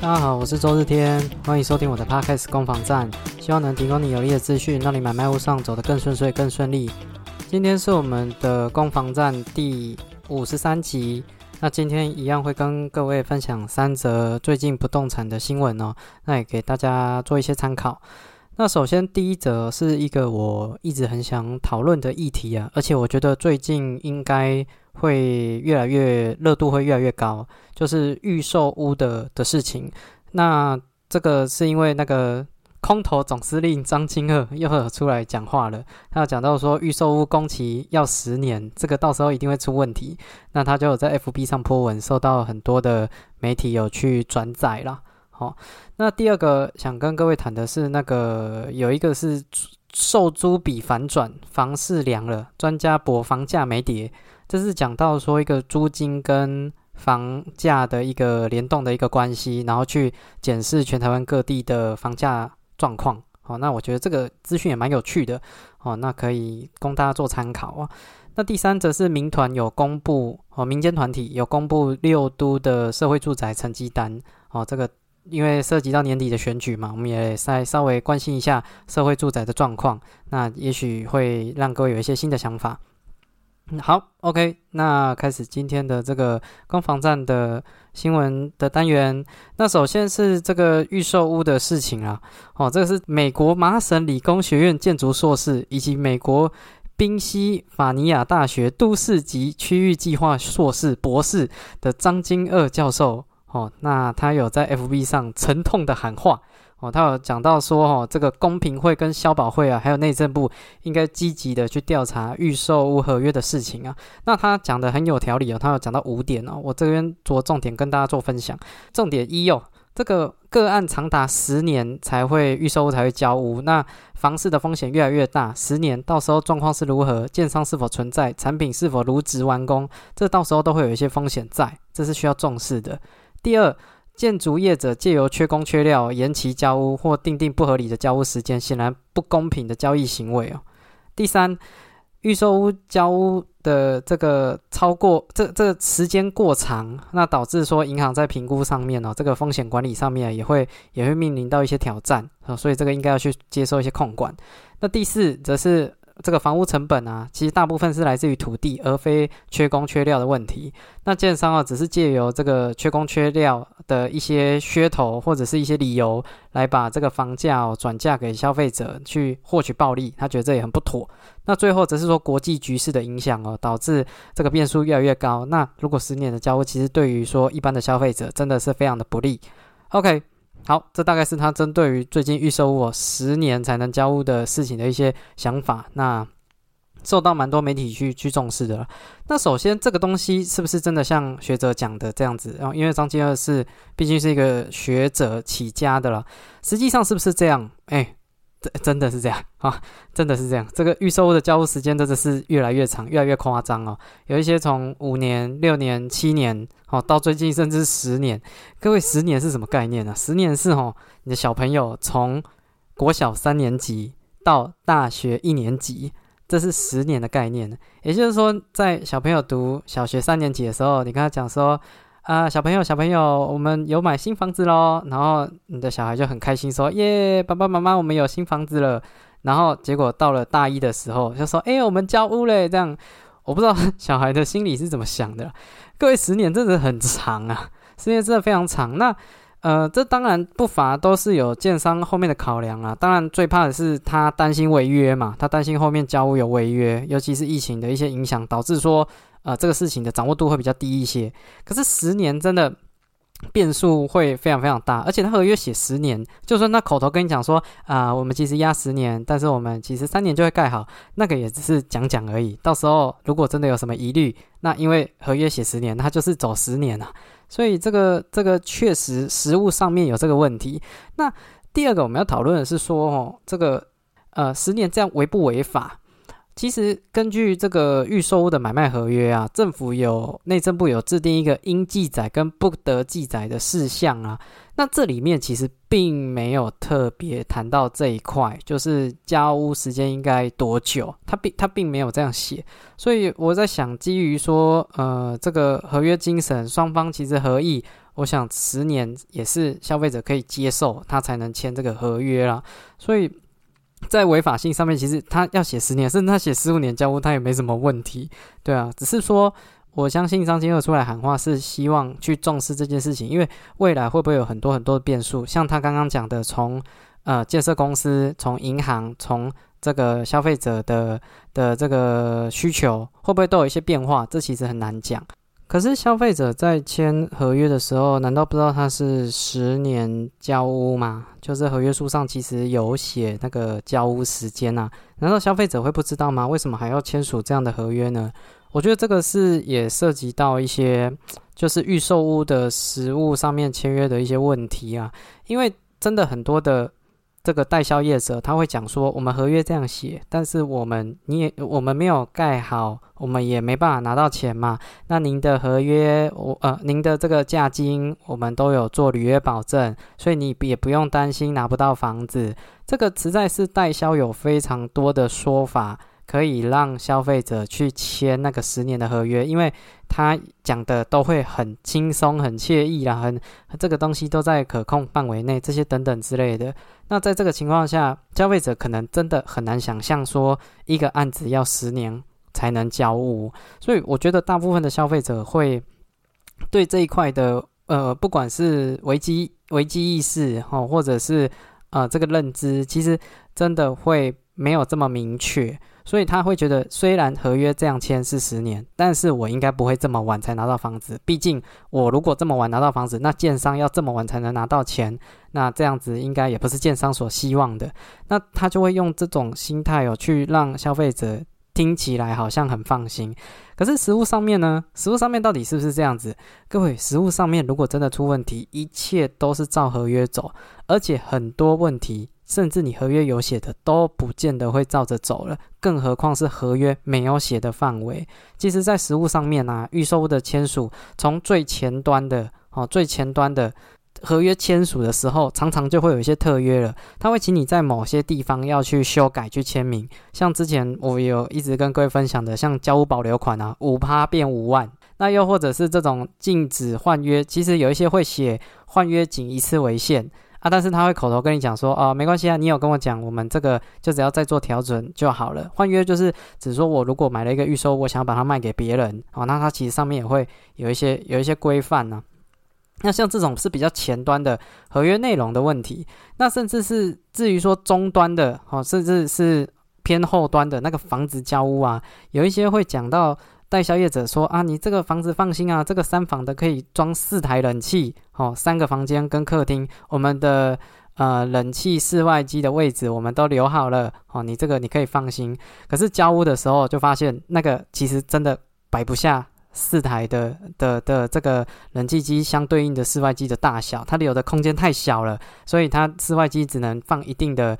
大家好，我是周日天，欢迎收听我的 Podcast 攻防战，希望能提供你有力的资讯，让你买卖路上走得更顺遂、更顺利。今天是我们的攻防战第五十三集，那今天一样会跟各位分享三则最近不动产的新闻哦，那也给大家做一些参考。那首先第一则是一个我一直很想讨论的议题啊，而且我觉得最近应该。会越来越热度会越来越高，就是预售屋的的事情。那这个是因为那个空头总司令张金二又出来讲话了，他讲到说预售屋工期要十年，这个到时候一定会出问题。那他就有在 FB 上泼文，受到很多的媒体有去转载了。好，那第二个想跟各位谈的是那个有一个是售租比反转，房市凉了，专家博房价没跌。这是讲到说一个租金跟房价的一个联动的一个关系，然后去检视全台湾各地的房价状况。好，那我觉得这个资讯也蛮有趣的。哦，那可以供大家做参考啊。那第三则是民团有公布，哦，民间团体有公布六都的社会住宅成绩单。哦，这个因为涉及到年底的选举嘛，我们也再稍微关心一下社会住宅的状况。那也许会让各位有一些新的想法。好，OK，那开始今天的这个攻防战的新闻的单元。那首先是这个预售屋的事情啊，哦，这个是美国麻省理工学院建筑硕士，以及美国宾夕法尼亚大学都市及区域计划硕士博士的张金二教授，哦，那他有在 FB 上沉痛的喊话。哦，他有讲到说，哦，这个公平会跟消保会啊，还有内政部应该积极的去调查预售屋合约的事情啊。那他讲的很有条理哦，他有讲到五点哦，我这边着重点跟大家做分享。重点一哦，这个个案长达十年才会预售屋才会交屋，那房市的风险越来越大，十年到时候状况是如何，建商是否存在，产品是否如职完工，这到时候都会有一些风险在，这是需要重视的。第二。建筑业者借由缺工缺料延期交屋或订定不合理的交屋时间，显然不公平的交易行为哦。第三，预售屋交屋的这个超过这这个时间过长，那导致说银行在评估上面哦，这个风险管理上面也会也会面临到一些挑战啊，所以这个应该要去接受一些控管。那第四，则是。这个房屋成本啊，其实大部分是来自于土地，而非缺工缺料的问题。那建商啊，只是借由这个缺工缺料的一些噱头或者是一些理由，来把这个房价哦转嫁给消费者去获取暴利，他觉得这也很不妥。那最后则是说国际局势的影响哦，导致这个变数越来越高。那如果十年的交屋，其实对于说一般的消费者真的是非常的不利。OK。好，这大概是他针对于最近预售屋十年才能交屋的事情的一些想法。那受到蛮多媒体去去重视的了。那首先，这个东西是不是真的像学者讲的这样子？然后，因为张金二是毕竟是一个学者起家的了，实际上是不是这样？哎。真真的是这样啊，真的是这样。这个预售的交付时间真的是越来越长，越来越夸张哦。有一些从五年、六年、七年，哦，到最近甚至十年。各位，十年是什么概念呢？十年是哦，你的小朋友从国小三年级到大学一年级，这是十年的概念。也就是说，在小朋友读小学三年级的时候，你跟他讲说。啊，小朋友，小朋友，我们有买新房子喽！然后你的小孩就很开心，说：“耶，爸爸妈妈，我们有新房子了。”然后结果到了大一的时候，就说：“哎，我们交屋嘞！”这样，我不知道 小孩的心里是怎么想的。各位，十年真的很长啊，十年真的非常长。那呃，这当然不乏都是有建商后面的考量啊。当然，最怕的是他担心违约嘛，他担心后面交屋有违约，尤其是疫情的一些影响，导致说。呃，这个事情的掌握度会比较低一些，可是十年真的变数会非常非常大，而且他合约写十年，就算他口头跟你讲说啊，我们其实压十年，但是我们其实三年就会盖好，那个也只是讲讲而已。到时候如果真的有什么疑虑，那因为合约写十年，他就是走十年啊，所以这个这个确实实物上面有这个问题。那第二个我们要讨论的是说，哦，这个呃十年这样违不违法？其实根据这个预售屋的买卖合约啊，政府有内政部有制定一个应记载跟不得记载的事项啊。那这里面其实并没有特别谈到这一块，就是交屋时间应该多久，他并他并没有这样写。所以我在想，基于说呃这个合约精神，双方其实合意。我想十年也是消费者可以接受，他才能签这个合约啦。所以在违法性上面，其实他要写十年，甚至他写十五年交屋，他也没什么问题。对啊，只是说我相信张金二出来喊话是希望去重视这件事情，因为未来会不会有很多很多的变数？像他刚刚讲的，从呃建设公司、从银行、从这个消费者的的这个需求，会不会都有一些变化？这其实很难讲。可是消费者在签合约的时候，难道不知道他是十年交屋吗？就是合约书上其实有写那个交屋时间呐，难道消费者会不知道吗？为什么还要签署这样的合约呢？我觉得这个是也涉及到一些就是预售屋的实物上面签约的一些问题啊，因为真的很多的。这个代销业者他会讲说，我们合约这样写，但是我们你也我们没有盖好，我们也没办法拿到钱嘛。那您的合约，我呃，您的这个价金，我们都有做履约保证，所以你也不用担心拿不到房子。这个实在是代销有非常多的说法。可以让消费者去签那个十年的合约，因为他讲的都会很轻松、很惬意啦，很这个东西都在可控范围内，这些等等之类的。那在这个情况下，消费者可能真的很难想象说一个案子要十年才能交屋，所以我觉得大部分的消费者会对这一块的呃，不管是危机危机意识哈，或者是呃这个认知，其实真的会没有这么明确。所以他会觉得，虽然合约这样签是十年，但是我应该不会这么晚才拿到房子。毕竟我如果这么晚拿到房子，那建商要这么晚才能拿到钱，那这样子应该也不是建商所希望的。那他就会用这种心态哦，去让消费者听起来好像很放心。可是实物上面呢？实物上面到底是不是这样子？各位，实物上面如果真的出问题，一切都是照合约走，而且很多问题。甚至你合约有写的都不见得会照着走了，更何况是合约没有写的范围。其实，在实物上面啊，预售的签署，从最前端的哦，最前端的合约签署的时候，常常就会有一些特约了，他会请你在某些地方要去修改去签名。像之前我有一直跟各位分享的，像交屋保留款啊，五趴变五万，那又或者是这种禁止换约，其实有一些会写换约仅一次为限。啊，但是他会口头跟你讲说，哦，没关系啊，你有跟我讲，我们这个就只要再做调整就好了。换约就是只说我如果买了一个预售，我想要把它卖给别人，哦，那它其实上面也会有一些有一些规范呢。那像这种是比较前端的合约内容的问题，那甚至是至于说终端的，哦，甚至是偏后端的那个房子交屋啊，有一些会讲到。代销业者说啊，你这个房子放心啊，这个三房的可以装四台冷气，哦，三个房间跟客厅，我们的呃冷气室外机的位置我们都留好了，哦，你这个你可以放心。可是交屋的时候就发现，那个其实真的摆不下四台的的的这个冷气机相对应的室外机的大小，它留的空间太小了，所以它室外机只能放一定的。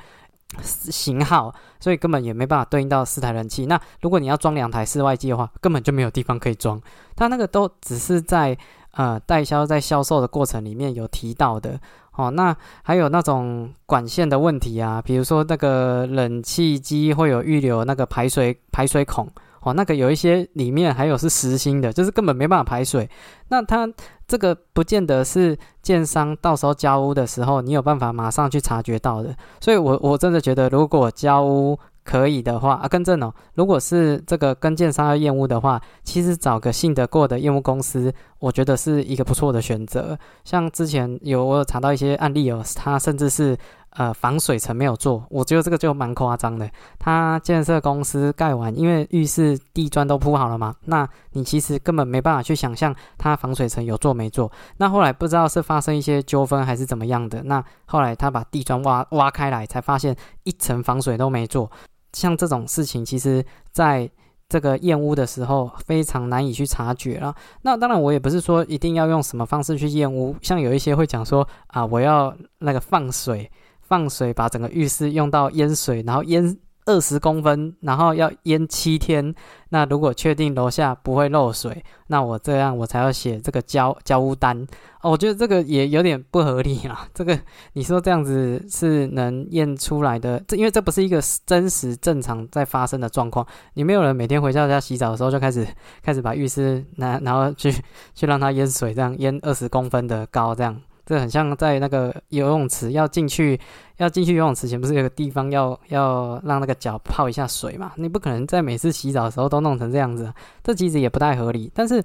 型号，所以根本也没办法对应到四台冷气。那如果你要装两台室外机的话，根本就没有地方可以装。它那个都只是在呃代销在销售的过程里面有提到的哦。那还有那种管线的问题啊，比如说那个冷气机会有预留那个排水排水孔。哦，那个有一些里面还有是实心的，就是根本没办法排水。那它这个不见得是建商到时候交屋的时候，你有办法马上去察觉到的。所以，我我真的觉得，如果交屋可以的话啊，更正哦，如果是这个跟建商要验屋的话，其实找个信得过的验屋公司，我觉得是一个不错的选择。像之前有我有查到一些案例哦，他甚至是。呃，防水层没有做，我觉得这个就蛮夸张的。他建设公司盖完，因为浴室地砖都铺好了嘛，那你其实根本没办法去想象它防水层有做没做。那后来不知道是发生一些纠纷还是怎么样的，那后来他把地砖挖挖开来，才发现一层防水都没做。像这种事情，其实在这个验屋的时候非常难以去察觉了。那当然，我也不是说一定要用什么方式去验屋，像有一些会讲说啊，我要那个放水。放水把整个浴室用到淹水，然后淹二十公分，然后要淹七天。那如果确定楼下不会漏水，那我这样我才要写这个交交屋单。哦，我觉得这个也有点不合理啦。这个你说这样子是能验出来的？这因为这不是一个真实正常在发生的状况。你没有人每天回到家洗澡的时候就开始开始把浴室拿，然后去 去让它淹水，这样淹二十公分的高这样。这很像在那个游泳池要进去，要进去游泳池前不是有个地方要要让那个脚泡一下水嘛？你不可能在每次洗澡的时候都弄成这样子，这其实也不太合理。但是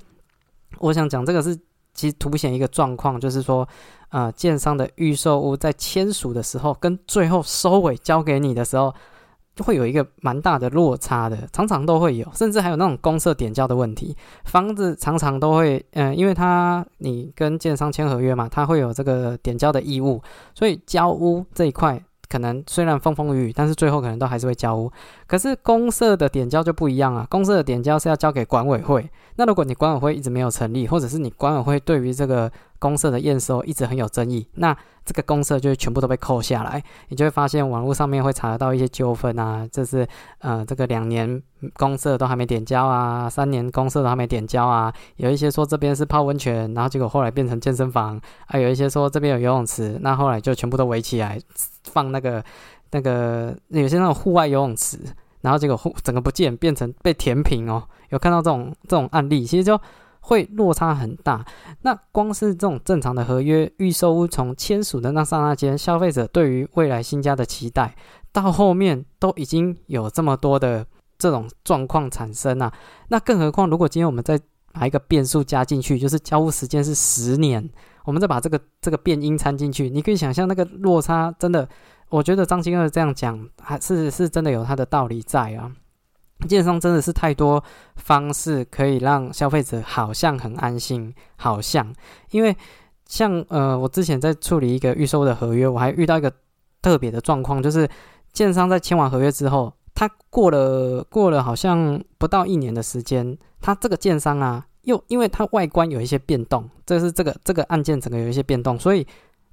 我想讲这个是其实凸显一个状况，就是说，呃，建商的预售屋在签署的时候跟最后收尾交给你的时候。就会有一个蛮大的落差的，常常都会有，甚至还有那种公社点交的问题。房子常常都会，嗯，因为它你跟建商签合约嘛，它会有这个点交的义务，所以交屋这一块可能虽然风风雨雨，但是最后可能都还是会交屋。可是公社的点交就不一样啊，公社的点交是要交给管委会。那如果你管委会一直没有成立，或者是你管委会对于这个公社的验收一直很有争议，那这个公社就全部都被扣下来，你就会发现网络上面会查得到一些纠纷啊，就是呃这个两年公社都还没点交啊，三年公社都还没点交啊，有一些说这边是泡温泉，然后结果后来变成健身房，还有一些说这边有游泳池，那后来就全部都围起来放那个那个有些那种户外游泳池，然后结果户整个不见，变成被填平哦，有看到这种这种案例，其实就。会落差很大。那光是这种正常的合约预售屋，从签署的那刹那间，消费者对于未来新家的期待，到后面都已经有这么多的这种状况产生啊。那更何况，如果今天我们再把一个变数加进去，就是交屋时间是十年，我们再把这个这个变音掺进去，你可以想象那个落差，真的，我觉得张金二这样讲，还是是真的有他的道理在啊。建商真的是太多方式可以让消费者好像很安心，好像，因为像呃，我之前在处理一个预售的合约，我还遇到一个特别的状况，就是建商在签完合约之后，他过了过了好像不到一年的时间，他这个建商啊，又因为它外观有一些变动，这是这个这个案件整个有一些变动，所以。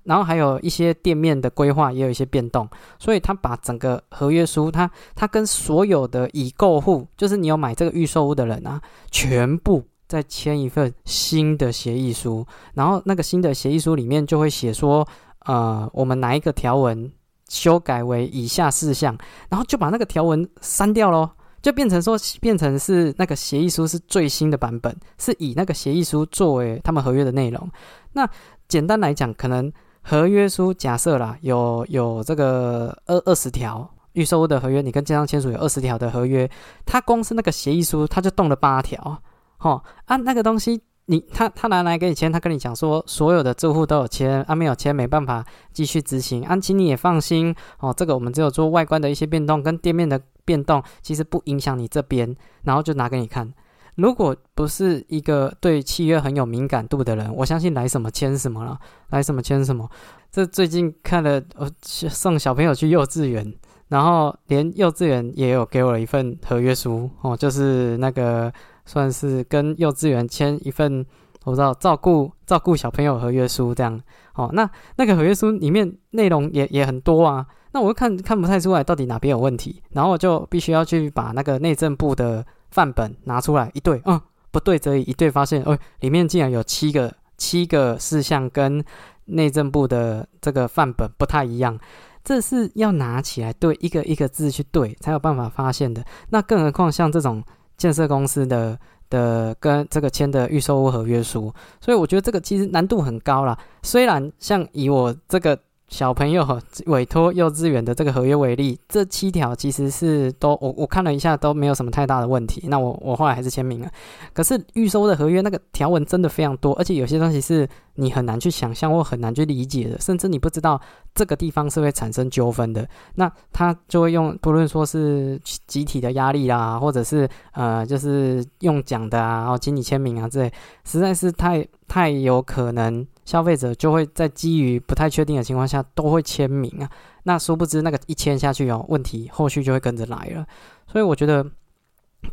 然后还有一些店面的规划也有一些变动，所以他把整个合约书，他他跟所有的已购户，就是你有买这个预售屋的人啊，全部再签一份新的协议书。然后那个新的协议书里面就会写说，呃，我们哪一个条文修改为以下事项，然后就把那个条文删掉喽，就变成说变成是那个协议书是最新的版本，是以那个协议书作为他们合约的内容。那简单来讲，可能。合约书假设啦，有有这个二二十条预售的合约，你跟建商签署有二十条的合约，他光是那个协议书他就动了八条，哦，啊那个东西你他他拿来给你签，他跟你讲说所有的住户都有签，啊没有签没办法继续执行，啊请你也放心哦，这个我们只有做外观的一些变动跟店面的变动，其实不影响你这边，然后就拿给你看。如果不是一个对契约很有敏感度的人，我相信来什么签什么了，来什么签什么。这最近看了，呃送小朋友去幼稚园，然后连幼稚园也有给我了一份合约书哦，就是那个算是跟幼稚园签一份，我不知道照顾照顾小朋友合约书这样哦。那那个合约书里面内容也也很多啊，那我看看不太出来到底哪边有问题，然后我就必须要去把那个内政部的。范本拿出来一对，嗯，不对则已，一对发现，哦，里面竟然有七个七个事项跟内政部的这个范本不太一样，这是要拿起来对一个一个字去对才有办法发现的。那更何况像这种建设公司的的跟这个签的预售屋合约书，所以我觉得这个其实难度很高啦。虽然像以我这个。小朋友委托幼稚园的这个合约为例，这七条其实是都我我看了一下都没有什么太大的问题。那我我后来还是签名了。可是预收的合约那个条文真的非常多，而且有些东西是你很难去想象或很难去理解的，甚至你不知道这个地方是会产生纠纷的。那他就会用不论说是集体的压力啦，或者是呃就是用讲的啊，然后请你签名啊之类，实在是太太有可能。消费者就会在基于不太确定的情况下都会签名啊，那殊不知那个一签下去哦，问题后续就会跟着来了。所以我觉得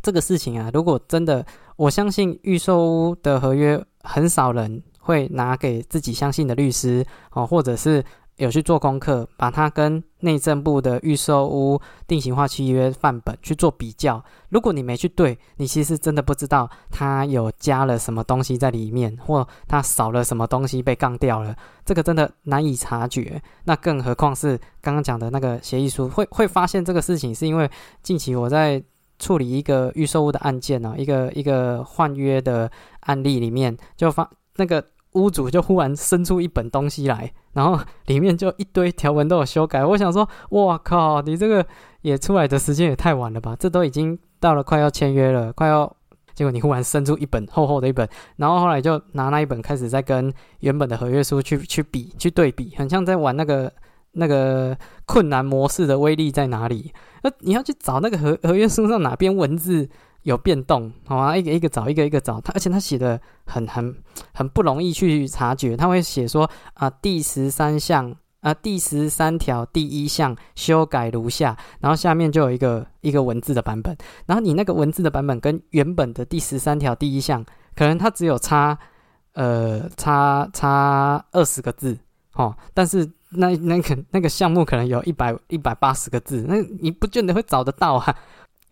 这个事情啊，如果真的，我相信预售屋的合约很少人会拿给自己相信的律师哦，或者是有去做功课，把它跟内政部的预售屋定型化契约范本去做比较。如果你没去对，你其实真的不知道它有加了什么东西在里面，或它少了什么东西被杠掉了，这个真的难以察觉。那更何况是刚刚讲的那个协议书，会会发现这个事情，是因为近期我在处理一个预售屋的案件呢，一个一个换约的案例里面，就发那个。屋主就忽然伸出一本东西来，然后里面就一堆条文都有修改。我想说，哇靠，你这个也出来的时间也太晚了吧？这都已经到了快要签约了，快要，结果你忽然伸出一本厚厚的一本，然后后来就拿那一本开始在跟原本的合约书去去比去对比，很像在玩那个那个困难模式的威力在哪里？那你要去找那个合合约书上哪边文字？有变动，好啊，一个一个找，一个一个找。他而且他写的很很很不容易去察觉。他会写说啊，第十三项啊，第十三条第一项修改如下，然后下面就有一个一个文字的版本。然后你那个文字的版本跟原本的第十三条第一项，可能它只有差呃差差二十个字，哦，但是那那个那个项目可能有一百一百八十个字，那你不见得会找得到啊。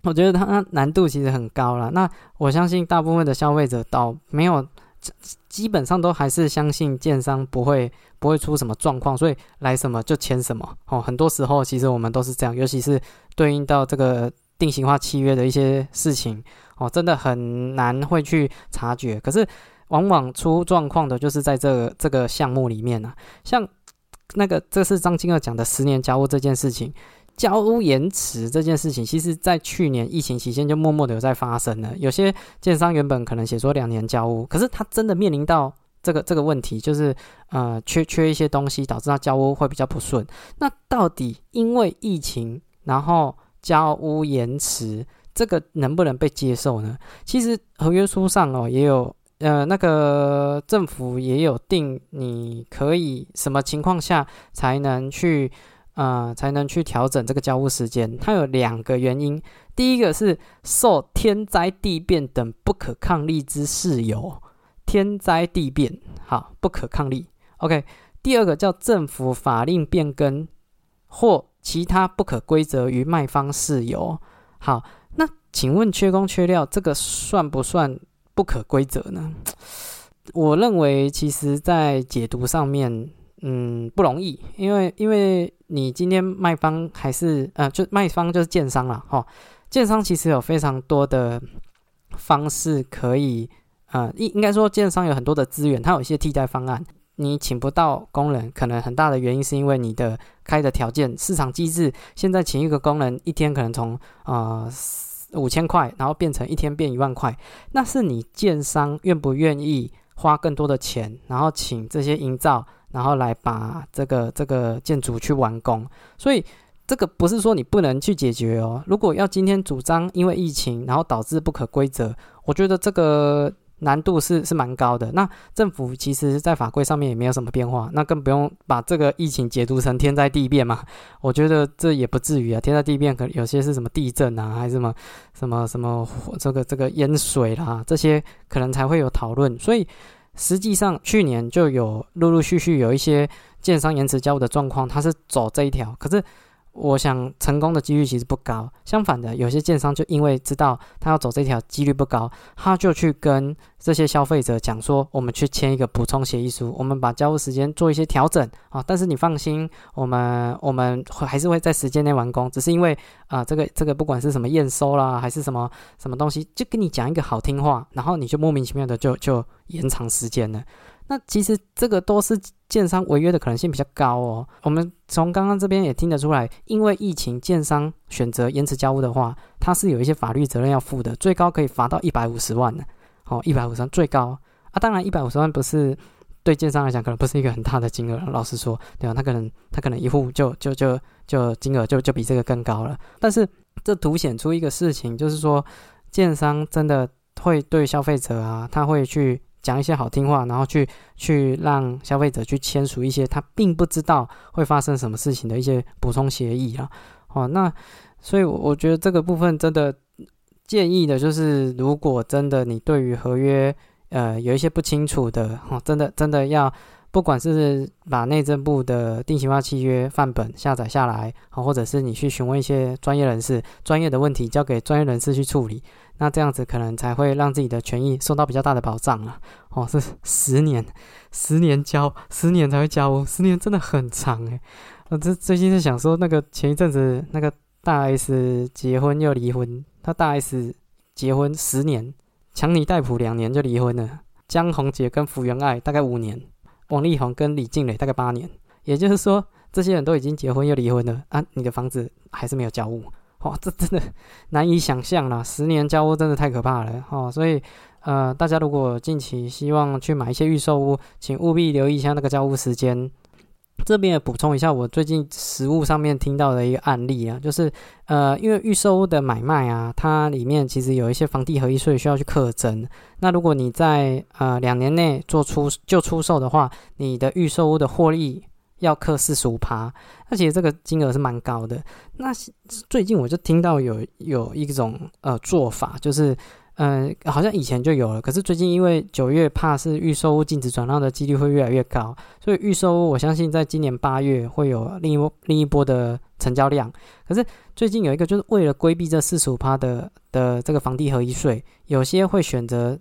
我觉得它难度其实很高了。那我相信大部分的消费者倒没有，基本上都还是相信建商不会不会出什么状况，所以来什么就签什么。哦，很多时候其实我们都是这样，尤其是对应到这个定型化契约的一些事情，哦，真的很难会去察觉。可是往往出状况的就是在这个这个项目里面呢，像那个这是张金二讲的十年交屋这件事情。交屋延迟这件事情，其实在去年疫情期间就默默的有在发生了。有些建商原本可能写说两年交屋，可是他真的面临到这个这个问题，就是呃缺缺一些东西，导致他交屋会比较不顺。那到底因为疫情，然后交屋延迟，这个能不能被接受呢？其实合约书上哦也有，呃那个政府也有定，你可以什么情况下才能去。啊，才能去调整这个交屋时间。它有两个原因，第一个是受天灾地变等不可抗力之事由，天灾地变，好，不可抗力。OK，第二个叫政府法令变更或其他不可规则于卖方事由。好，那请问缺工缺料这个算不算不可规则呢？我认为，其实在解读上面。嗯，不容易，因为因为你今天卖方还是呃，就卖方就是建商了哈。建商其实有非常多的方式可以，呃，应应该说建商有很多的资源，它有一些替代方案。你请不到工人，可能很大的原因是因为你的开的条件、市场机制。现在请一个工人一天可能从啊五千块，然后变成一天变一万块，那是你建商愿不愿意花更多的钱，然后请这些营造。然后来把这个这个建筑去完工，所以这个不是说你不能去解决哦。如果要今天主张因为疫情然后导致不可规则，我觉得这个难度是是蛮高的。那政府其实在法规上面也没有什么变化，那更不用把这个疫情解读成天灾地变嘛。我觉得这也不至于啊，天灾地变可能有些是什么地震啊，还是什么什么什么这个这个淹水啦，这些可能才会有讨论。所以。实际上，去年就有陆陆续续有一些建商延迟交屋的状况，它是走这一条，可是。我想成功的几率其实不高，相反的，有些建商就因为知道他要走这条几率不高，他就去跟这些消费者讲说，我们去签一个补充协议书，我们把交付时间做一些调整啊。但是你放心，我们我们会还是会在时间内完工，只是因为啊，这个这个不管是什么验收啦，还是什么什么东西，就跟你讲一个好听话，然后你就莫名其妙的就就延长时间了。那其实这个都是建商违约的可能性比较高哦。我们从刚刚这边也听得出来，因为疫情，建商选择延迟交屋的话，它是有一些法律责任要负的，最高可以罚到一百五十万呢。哦，一百五十万最高啊！当然，一百五十万不是对建商来讲可能不是一个很大的金额，老实说，对吧？他可能他可能一户就就就就金额就就比这个更高了。但是这凸显出一个事情，就是说建商真的会对消费者啊，他会去。讲一些好听话，然后去去让消费者去签署一些他并不知道会发生什么事情的一些补充协议啊。哦，那所以我觉得这个部分真的建议的就是，如果真的你对于合约呃有一些不清楚的，哦，真的真的要不管是把内政部的定型化契约范本下载下来，好，或者是你去询问一些专业人士，专业的问题交给专业人士去处理，那这样子可能才会让自己的权益受到比较大的保障啊。哦，是十年，十年交，十年才会交，十年真的很长诶。我这最近是想说，那个前一阵子那个大 S 结婚又离婚，他大 S 结婚十年，强尼戴普两年就离婚了，江宏杰跟福原爱大概五年。王力宏跟李静蕾大概八年，也就是说，这些人都已经结婚又离婚了啊！你的房子还是没有交屋，哇，这真的难以想象啦！十年交屋真的太可怕了哦！所以，呃，大家如果近期希望去买一些预售屋，请务必留意一下那个交屋时间。这边也补充一下，我最近实物上面听到的一个案例啊，就是呃，因为预售屋的买卖啊，它里面其实有一些房地合一税需要去课征。那如果你在呃两年内做出就出售的话，你的预售屋的获利要课四十五趴，而且这个金额是蛮高的。那最近我就听到有有一种呃做法，就是。嗯，好像以前就有了，可是最近因为九月怕是预售屋禁止转让的几率会越来越高，所以预售屋我相信在今年八月会有另一波另一波的成交量。可是最近有一个就是为了规避这四十五趴的的这个房地合一税，有些会选择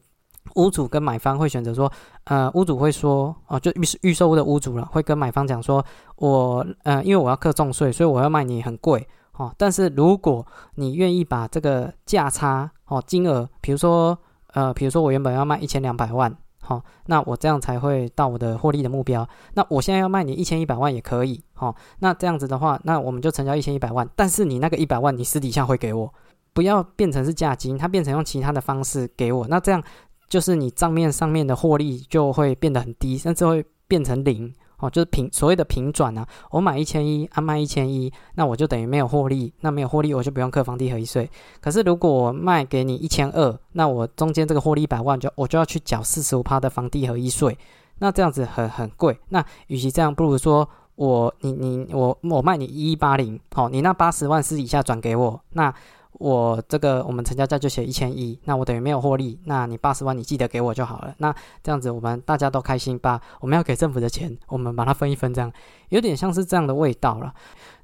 屋主跟买方会选择说，呃，屋主会说，哦，就预预售屋的屋主了，会跟买方讲说，我呃，因为我要课重税，所以我要卖你很贵。哦，但是如果你愿意把这个价差哦金额，比如说呃，比如说我原本要卖一千两百万，好，那我这样才会到我的获利的目标。那我现在要卖你一千一百万也可以，好，那这样子的话，那我们就成交一千一百万。但是你那个一百万，你私底下会给我，不要变成是价金，它变成用其他的方式给我。那这样就是你账面上面的获利就会变得很低，甚至会变成零。哦，就是平所谓的平转啊，我买一千一，啊卖一千一，那我就等于没有获利，那没有获利我就不用课房地合一税。可是如果我卖给你一千二，那我中间这个获利一百万就我就要去缴四十五趴的房地合一税，那这样子很很贵。那与其这样，不如说我你你我我卖你一一八零，好，你那八十万私底下转给我，那。我这个我们成交价就写一千一，那我等于没有获利，那你八十万你记得给我就好了。那这样子我们大家都开心，吧我们要给政府的钱，我们把它分一分，这样有点像是这样的味道了。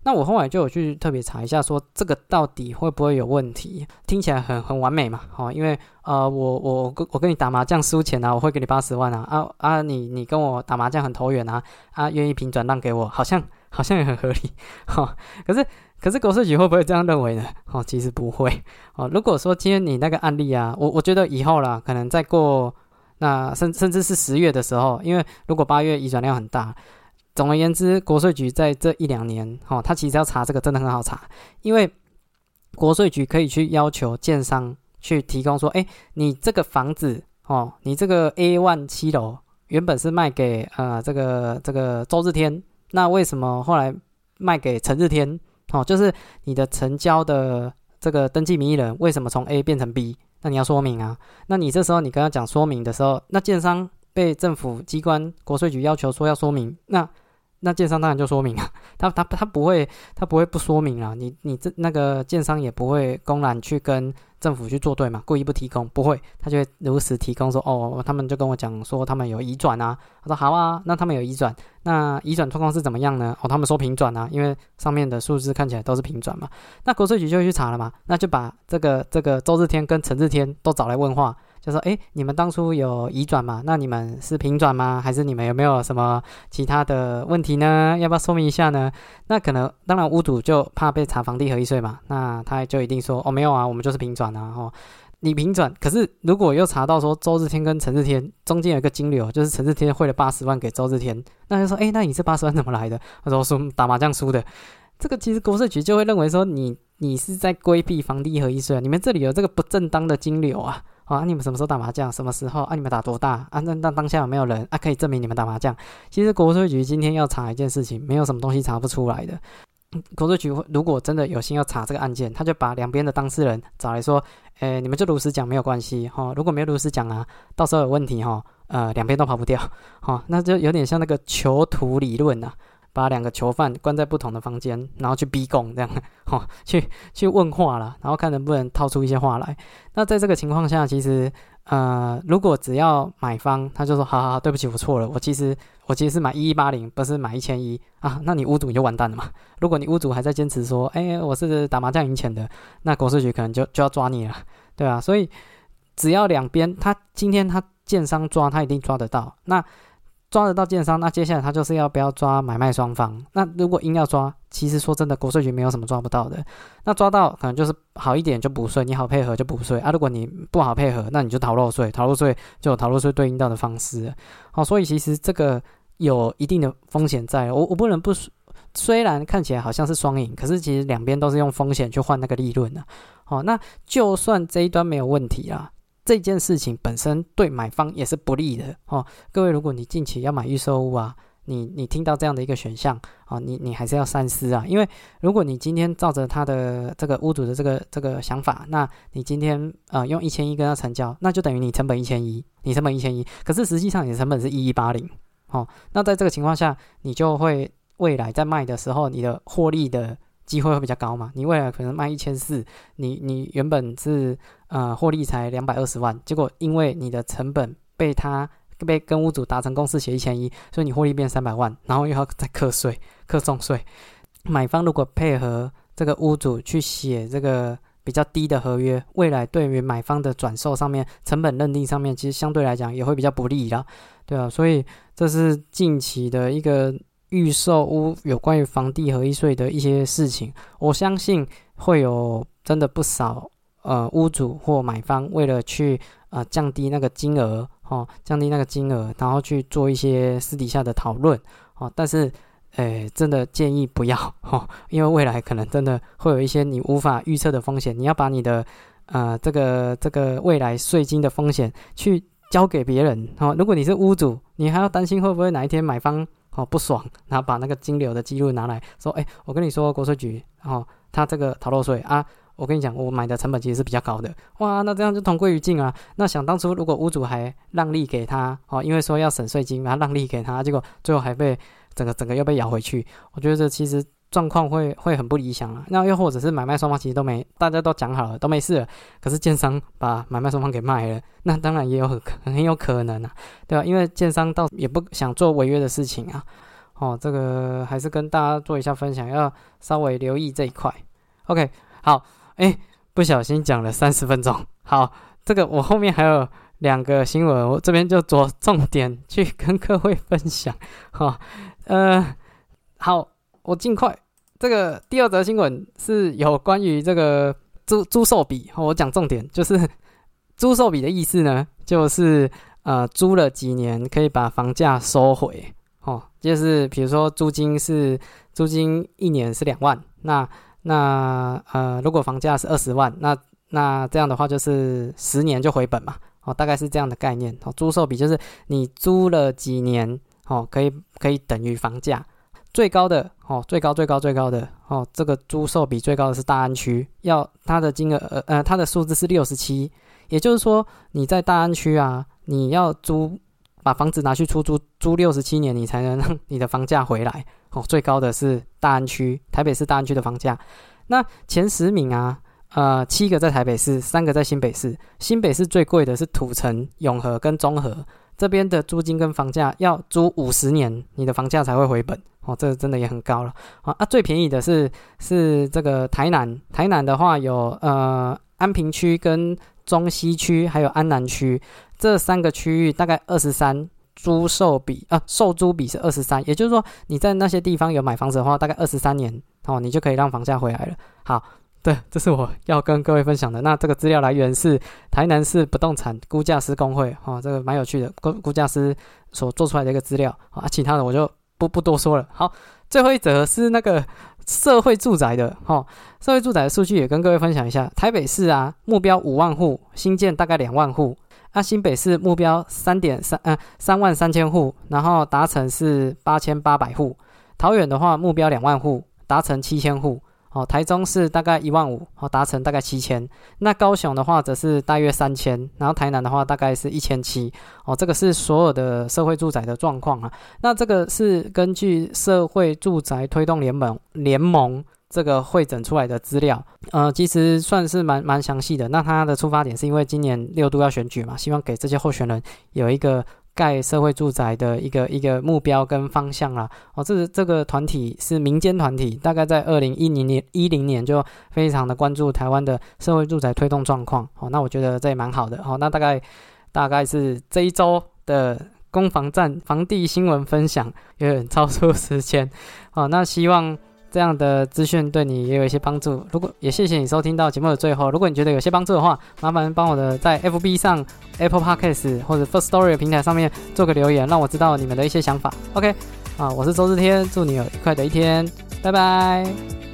那我后来就有去特别查一下，说这个到底会不会有问题？听起来很很完美嘛，哦，因为呃我我跟我跟你打麻将输钱啊，我会给你八十万啊啊啊你你跟我打麻将很投缘啊啊愿意平转让给我，好像好像也很合理哈，可是。可是国税局会不会这样认为呢？哦，其实不会。哦，如果说今天你那个案例啊，我我觉得以后啦，可能再过那甚甚至是十月的时候，因为如果八月移转量很大，总而言之，国税局在这一两年，哦，他其实要查这个真的很好查，因为国税局可以去要求建商去提供说，哎，你这个房子哦，你这个 A one 七楼原本是卖给呃这个这个周日天，那为什么后来卖给陈日天？哦，就是你的成交的这个登记名义人为什么从 A 变成 B？那你要说明啊。那你这时候你跟他讲说明的时候，那建商被政府机关国税局要求说要说明，那那建商当然就说明啊。他他他不会他不会不说明啊。你你这那个建商也不会公然去跟。政府去做对嘛？故意不提供，不会，他就会如实提供说，哦，他们就跟我讲说，他们有移转啊。我说好啊，那他们有移转，那移转状况是怎么样呢？哦，他们说平转啊，因为上面的数字看起来都是平转嘛。那国税局就去查了嘛，那就把这个这个周日天跟陈日天都找来问话。就说，哎，你们当初有移转吗？那你们是平转吗？还是你们有没有什么其他的问题呢？要不要说明一下呢？那可能，当然屋主就怕被查房地合一税嘛，那他就一定说，哦，没有啊，我们就是平转啊。哦，你平转，可是如果又查到说周日天跟陈日天中间有个金流，就是陈日天汇了八十万给周日天，那就说，哎，那你这八十万怎么来的？他说输打麻将输的。这个其实国税局就会认为说，你你是在规避房地合一税，你们这里有这个不正当的金流啊。啊，你们什么时候打麻将？什么时候？啊，你们打多大？啊，那那当下有没有人啊？可以证明你们打麻将？其实国税局今天要查一件事情，没有什么东西查不出来的。国税局如果真的有心要查这个案件，他就把两边的当事人找来说，诶，你们就如实讲没有关系哈。如果没有如实讲啊，到时候有问题哈，呃，两边都跑不掉哈。那就有点像那个囚徒理论呐。把两个囚犯关在不同的房间，然后去逼供，这样，哈，去去问话了，然后看能不能套出一些话来。那在这个情况下，其实，呃，如果只要买方他就说好好好，对不起，我错了，我其实我其实是买一一八零，不是买一千一啊，那你屋主你就完蛋了嘛。如果你屋主还在坚持说，哎，我是打麻将赢钱的，那国税局可能就就要抓你了，对啊，所以只要两边他今天他建商抓，他一定抓得到。那抓得到建商，那接下来他就是要不要抓买卖双方？那如果硬要抓，其实说真的，国税局没有什么抓不到的。那抓到可能就是好一点就补税，你好配合就补税啊。如果你不好配合，那你就逃漏税，逃漏税就有逃漏税对应到的方式。好，所以其实这个有一定的风险在。我我不能不，虽然看起来好像是双赢，可是其实两边都是用风险去换那个利润的。好，那就算这一端没有问题啊。这件事情本身对买方也是不利的哦。各位，如果你近期要买预售屋啊，你你听到这样的一个选项啊，你你还是要三思啊。因为如果你今天照着他的这个屋主的这个这个想法，那你今天呃用一千一跟他成交，那就等于你成本一千一，你成本一千一，可是实际上你的成本是一一八零哦。那在这个情况下，你就会未来在卖的时候，你的获利的。机会会比较高嘛？你未来可能卖一千四，你你原本是呃获利才两百二十万，结果因为你的成本被他被跟屋主达成共识写一千一，所以你获利变三百万，然后又要再课税、课重税。买方如果配合这个屋主去写这个比较低的合约，未来对于买方的转售上面成本认定上面，其实相对来讲也会比较不利啦，对啊，所以这是近期的一个。预售屋有关于房地合一税的一些事情，我相信会有真的不少呃屋主或买方为了去呃降低那个金额哦，降低那个金额，然后去做一些私底下的讨论哦。但是，诶，真的建议不要哦，因为未来可能真的会有一些你无法预测的风险，你要把你的呃这个这个未来税金的风险去交给别人哦。如果你是屋主，你还要担心会不会哪一天买方。哦，不爽，然后把那个金流的记录拿来说，哎，我跟你说，国税局，哦，他这个逃漏税啊，我跟你讲，我买的成本其实是比较高的，哇，那这样就同归于尽啊。那想当初如果屋主还让利给他，哦，因为说要省税金，然后让利给他，结果最后还被整个整个又被咬回去，我觉得这其实。状况会会很不理想啊，那又或者是买卖双方其实都没，大家都讲好了都没事了，可是建商把买卖双方给卖了，那当然也有很很有可能啊，对吧？因为建商倒也不想做违约的事情啊，哦，这个还是跟大家做一下分享，要稍微留意这一块。OK，好，哎，不小心讲了三十分钟，好，这个我后面还有两个新闻，我这边就着重点去跟各位分享，哈，呃，好，我尽快。这个第二则新闻是有关于这个租租售比，我讲重点就是租售比的意思呢，就是呃租了几年可以把房价收回，哦，就是比如说租金是租金一年是两万，那那呃如果房价是二十万，那那这样的话就是十年就回本嘛，哦，大概是这样的概念，哦，租售比就是你租了几年，哦，可以可以等于房价。最高的哦，最高最高最高的哦，这个租售比最高的是大安区，要它的金额呃呃，它的数字是六十七，也就是说你在大安区啊，你要租把房子拿去出租，租六十七年，你才能让你的房价回来哦。最高的是大安区，台北市大安区的房价。那前十名啊，呃，七个在台北市，三个在新北市。新北市最贵的是土城、永和跟中和，这边的租金跟房价要租五十年，你的房价才会回本。哦，这真的也很高了啊！啊，最便宜的是是这个台南，台南的话有呃安平区跟中西区，还有安南区这三个区域，大概二十三租售比啊，售租比是二十三，也就是说你在那些地方有买房子的话，大概二十三年哦，你就可以让房价回来了。好，对，这是我要跟各位分享的。那这个资料来源是台南市不动产估价师工会，哦，这个蛮有趣的，估估价师所做出来的一个资料啊，其他的我就。不不多说了，好，最后一则是那个社会住宅的，哈，社会住宅的数据也跟各位分享一下。台北市啊，目标五万户，新建大概两万户；啊，新北市目标三点三，嗯，三万三千户，然后达成是八千八百户。桃园的话，目标两万户，达成七千户。哦，台中是大概一万五，哦，达成大概七千。那高雄的话则是大约三千，然后台南的话大概是一千七。哦，这个是所有的社会住宅的状况啊。那这个是根据社会住宅推动联盟联盟这个会诊出来的资料，呃，其实算是蛮蛮详细的。那他的出发点是因为今年六度要选举嘛，希望给这些候选人有一个盖社会住宅的一个一个目标跟方向啦。哦，这是这个团体是民间团体，大概在二零一零年一零年就非常的关注台湾的社会住宅推动状况。哦，那我觉得这也蛮好的。哦，那大概大概是这一周的。攻防战房地新闻分享有点超出时间，好，那希望这样的资讯对你也有一些帮助。如果也谢谢你收听到节目的最后，如果你觉得有些帮助的话，麻烦帮我的在 FB 上 Apple Podcast 或者 First Story 平台上面做个留言，让我知道你们的一些想法。OK，啊，我是周日天，祝你有愉快的一天，拜拜。